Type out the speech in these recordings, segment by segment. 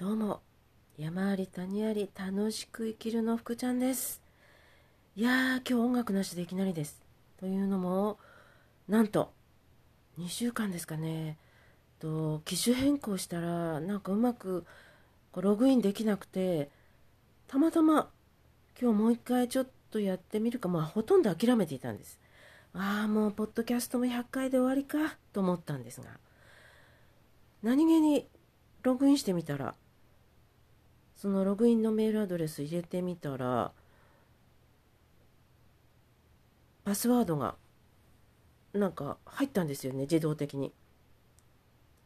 どうも山あり谷あり楽しく生きるの福ちゃんです。いやー今日音楽なしでいきなりです。というのもなんと2週間ですかね。と機種変更したらなんかうまくこうログインできなくてたまたま今日もう一回ちょっとやってみるか。まあほとんど諦めていたんです。ああもうポッドキャストも100回で終わりか。と思ったんですが。何気にログインしてみたらそのログインのメールアドレス入れてみたらパスワードがなんか入ったんですよね自動的に。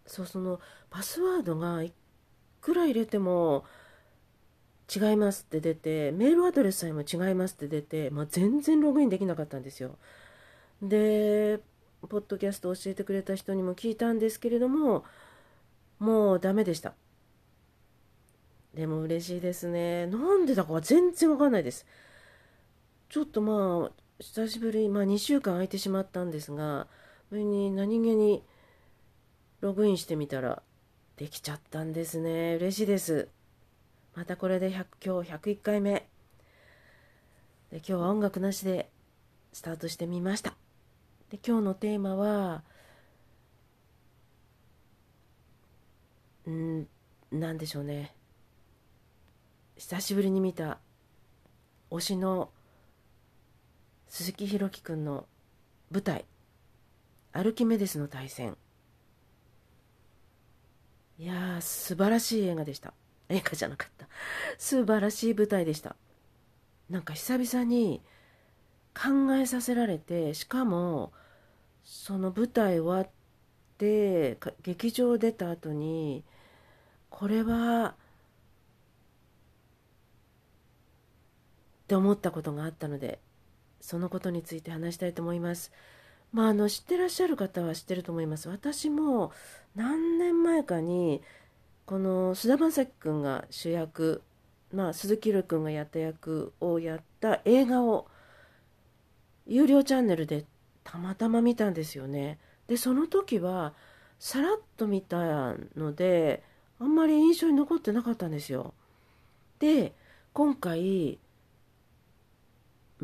そうそのパスワードがいくら入れても違いますって出てメールアドレスさえも違いますって出て、まあ、全然ログインできなかったんですよ。でポッドキャスト教えてくれた人にも聞いたんですけれどももうダメでした。でも嬉しいですね。なんでだか全然わかんないです。ちょっとまあ、久しぶり、まあ2週間空いてしまったんですが、それに何気にログインしてみたら、できちゃったんですね。嬉しいです。またこれで100今日101回目。で今日は音楽なしでスタートしてみました。で今日のテーマは、うんなんでしょうね。久しぶりに見た推しの鈴木宏樹くんの舞台「アルキメデスの対戦」いやー素晴らしい映画でした。映画じゃなかった。素晴らしい舞台でした。なんか久々に考えさせられてしかもその舞台終わって劇場出た後にこれはって思ったことがあったのでそのことについて話したいと思います。まあ、あの知ってらっしゃる方は知ってると思います。私も何年前かにこの菅田将暉君が主役、まあ、鈴木宏君がやった役をやった映画を有料チャンネルでたまたま見たんですよね。でその時はさらっと見たのであんまり印象に残ってなかったんですよ。で今回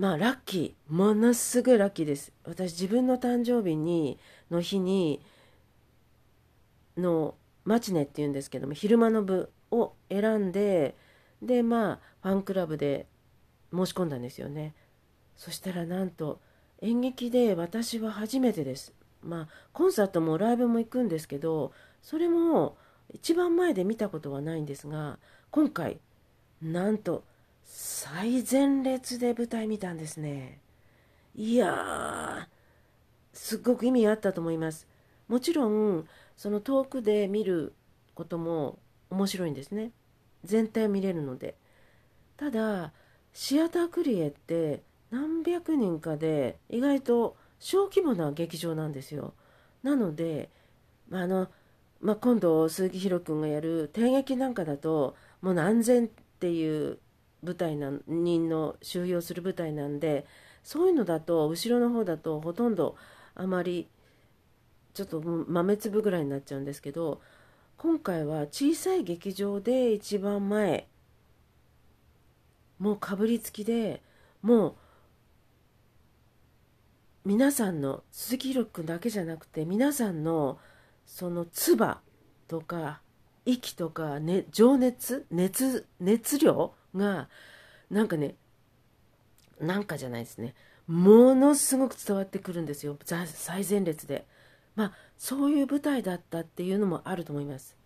まあラッキー。ものすごいラッキーです。私自分の誕生日にの日にのマチネっていうんですけども昼間の部を選んででまあファンクラブで申し込んだんですよね。そしたらなんと演劇で私は初めてです。まあコンサートもライブも行くんですけどそれも一番前で見たことはないんですが今回なんと最前列で舞台見たんですね。いや、すっごく意味あったと思います。もちろん、その遠くで見ることも面白いんですね。全体を見れるので。ただ、シアタークリエって何百人かで意外と小規模な劇場なんですよ。なので、まあの、まあ、今度鈴木宏君がやる帝劇なんかだともう何千っていう舞台な人の収容する舞台なんでそういうのだと後ろの方だとほとんどあまりちょっと豆粒ぐらいになっちゃうんですけど今回は小さい劇場で一番前もうかぶりつきでもう皆さんの鈴木宏君だけじゃなくて皆さんのその唾とか息とか、ね、情熱熱熱量がなんかねなんかじゃないですね。ものすごく伝わってくるんですよ。最前列で。まあそういう舞台だったっていうのもあると思います。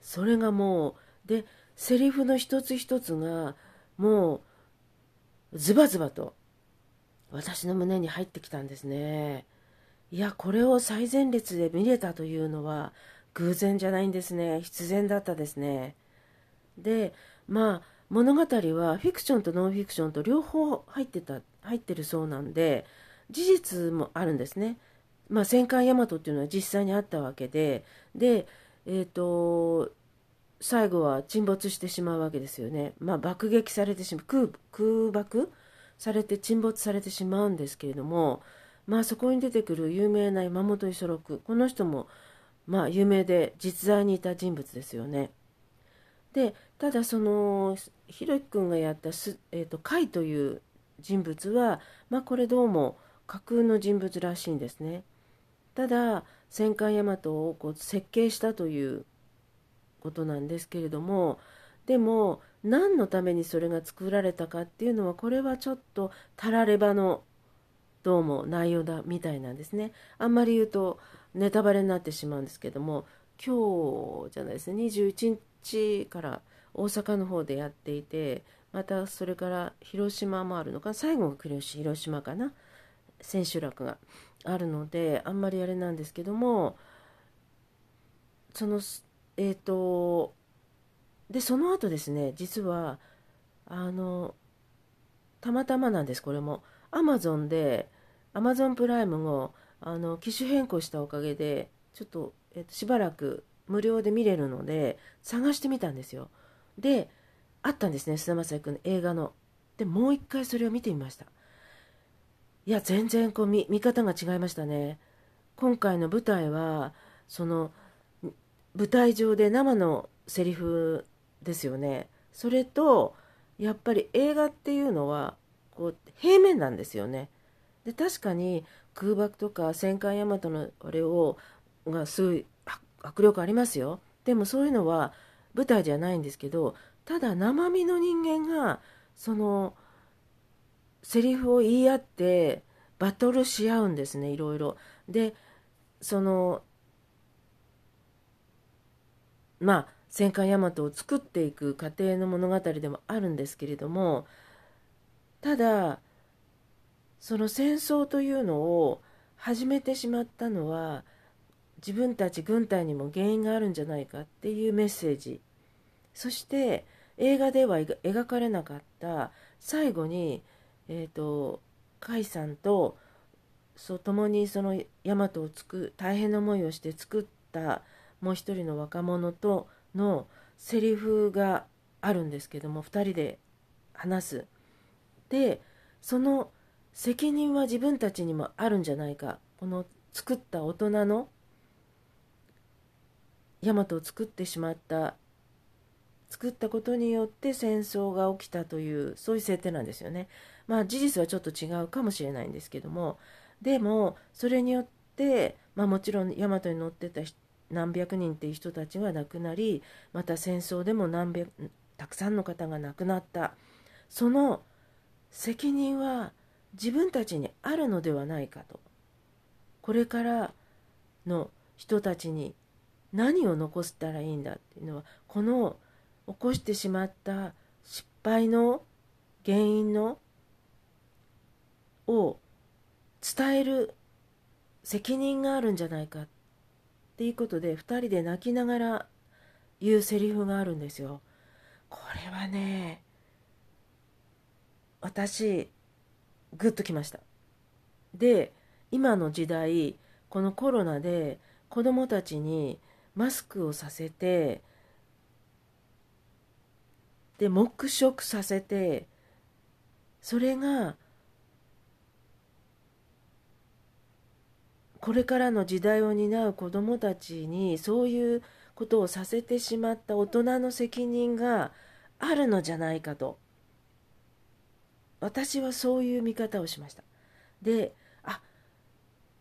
それがもうでセリフの一つ一つがもうズバズバと私の胸に入ってきたんですね。いやこれを最前列で見れたというのは偶然じゃないんですね。必然だったですね。でまあ物語はフィクションとノンフィクションと両方入ってた入ってるそうなんで事実もあるんですね。まあ、戦艦大和っていうのは実際にあったわけでで、えーと、最後は沈没してしまうわけですよね。まあ、爆撃されてしまう空空爆？されて沈没されてしまうんですけれども、まあ、そこに出てくる有名な山本五十六この人も、まあ、有名で実在にいた人物ですよね。でただそのひろゆき君がやったす、えーと、甲斐という人物は、まあ、これどうも架空の人物らしいんですね。ただ戦艦大和をこう設計したということなんですけれどもでも何のためにそれが作られたかっていうのはこれはちょっとたらればのどうも内容だみたいなんですね。あんまり言うとネタバレになってしまうんですけども今日じゃないですね21日から大阪の方でやっていてまたそれから広島もあるのか最後が広島かな千秋楽があるのであんまりあれなんですけどもそのえっ、ー、とでその後ですね実はあのたまたまなんですこれも。アマゾンでアマゾンプライムをあの機種変更したおかげでちょっと,、えー、としばらく無料で見れるので探してみたんですよ。であったんですね菅田将暉君の映画の。でもう一回それを見てみました。いや全然こう見見方が違いましたね。今回の舞台はその舞台上で生のセリフですよね。それとやっぱり映画っていうのはこう平面なんですよね。で確かに空爆とか戦艦大和のあれをがすごい迫力ありますよ。でもそういうのは舞台じゃないんですけどただ生身の人間がそのセリフを言い合ってバトルし合うんですねいろいろ。でそのまあ戦艦大和を作っていく過程の物語でもあるんですけれどもただその戦争というのを始めてしまったのは自分たち軍隊にも原因があるんじゃないかっていうメッセージそして映画では描かれなかった最後に、えーと、甲斐さんとそう共にその大和をつく大変な思いをして作ったもう一人の若者とのセリフがあるんですけども2人で話す。でその責任は自分たちにもあるんじゃないかこの作った大人の大和を作ってしまった作ったことによって戦争が起きたというそういう設定なんですよね。まあ事実はちょっと違うかもしれないんですけども。でもそれによって、まあ、もちろん大和に乗ってた何百人っていう人たちが亡くなりまた戦争でも何百たくさんの方が亡くなった。その責任は自分たちにあるのではないかと。これからの人たちに何を残したらいいんだっていうのはこの起こしてしまった失敗の原因のを伝える責任があるんじゃないかっていうことで2人で泣きながら言うセリフがあるんですよ。これはね私グッときました。で今の時代このコロナで子どもたちにマスクをさせてで黙食させてそれがこれからの時代を担う子どもたちにそういうことをさせてしまった大人の責任があるのじゃないかと。私はそういう見方をしました。であ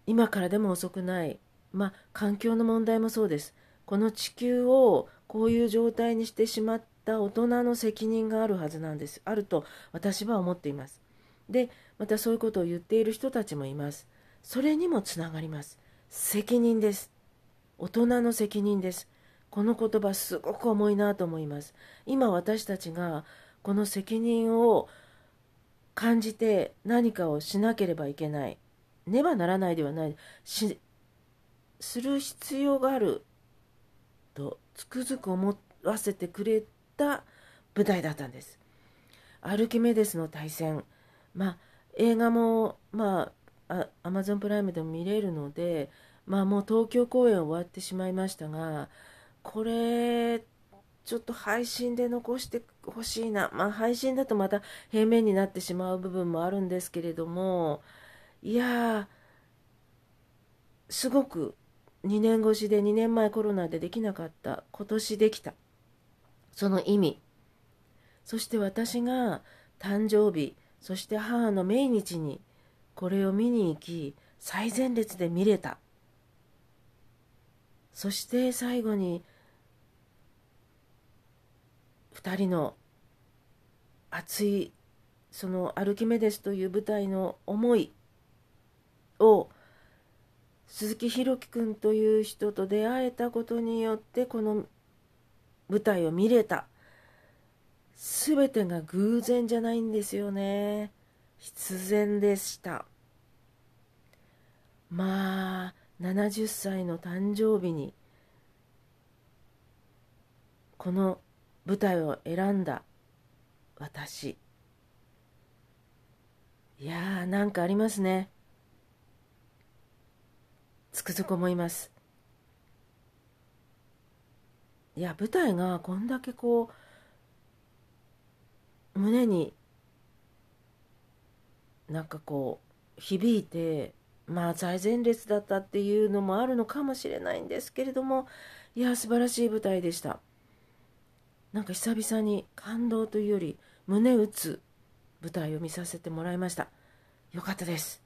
今からでも遅くない。まあ環境の問題もそうです。この地球をこういう状態にしてしまった大人の責任があるはずなんです。あると私は思っています。でまたそういうことを言っている人たちもいます。それにもつながります。責任です。大人の責任です。この言葉すごく重いなと思います。今私たちがこの責任を感じて何かをしなければいけない。ねばならないではない。しする必要があるとつくづく思わせてくれた舞台だったんです。アルキメデスの対戦、まあ、映画も、まあ、アマゾンプライムでも見れるので、まあ、もう東京公演終わってしまいましたがこれちょっと配信で残してほしいな、まあ、配信だとまた平面になってしまう部分もあるんですけれどもいやすごく2年越しで2年前コロナでできなかった。今年できた。その意味。そして私が誕生日そして母の命日にこれを見に行き最前列で見れた。そして最後に2人の熱いそのアルキメデスという舞台の思いを鈴木宏樹君という人と出会えたことによってこの舞台を見れた。全てが偶然じゃないんですよね。必然でした。まあ70歳の誕生日にこの舞台を選んだ私。いやーなんかありますね。つくづく思います。いや舞台がこんだけこう胸になんかこう響いてまあ最前列だったっていうのもあるのかもしれないんですけれどもいや素晴らしい舞台でした。なんか久々に感動というより胸打つ舞台を見させてもらいました。よかったです。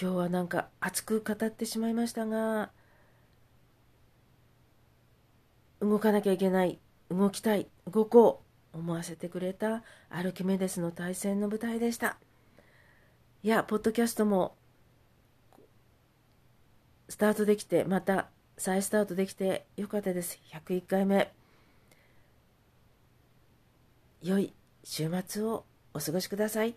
今日はなんか熱く語ってしまいましたが動かなきゃいけない動きたい動こう思わせてくれたアルキメデスの対戦の舞台でした。いやポッドキャストもスタートできてまた再スタートできてよかったです。101回目良い週末をお過ごしください。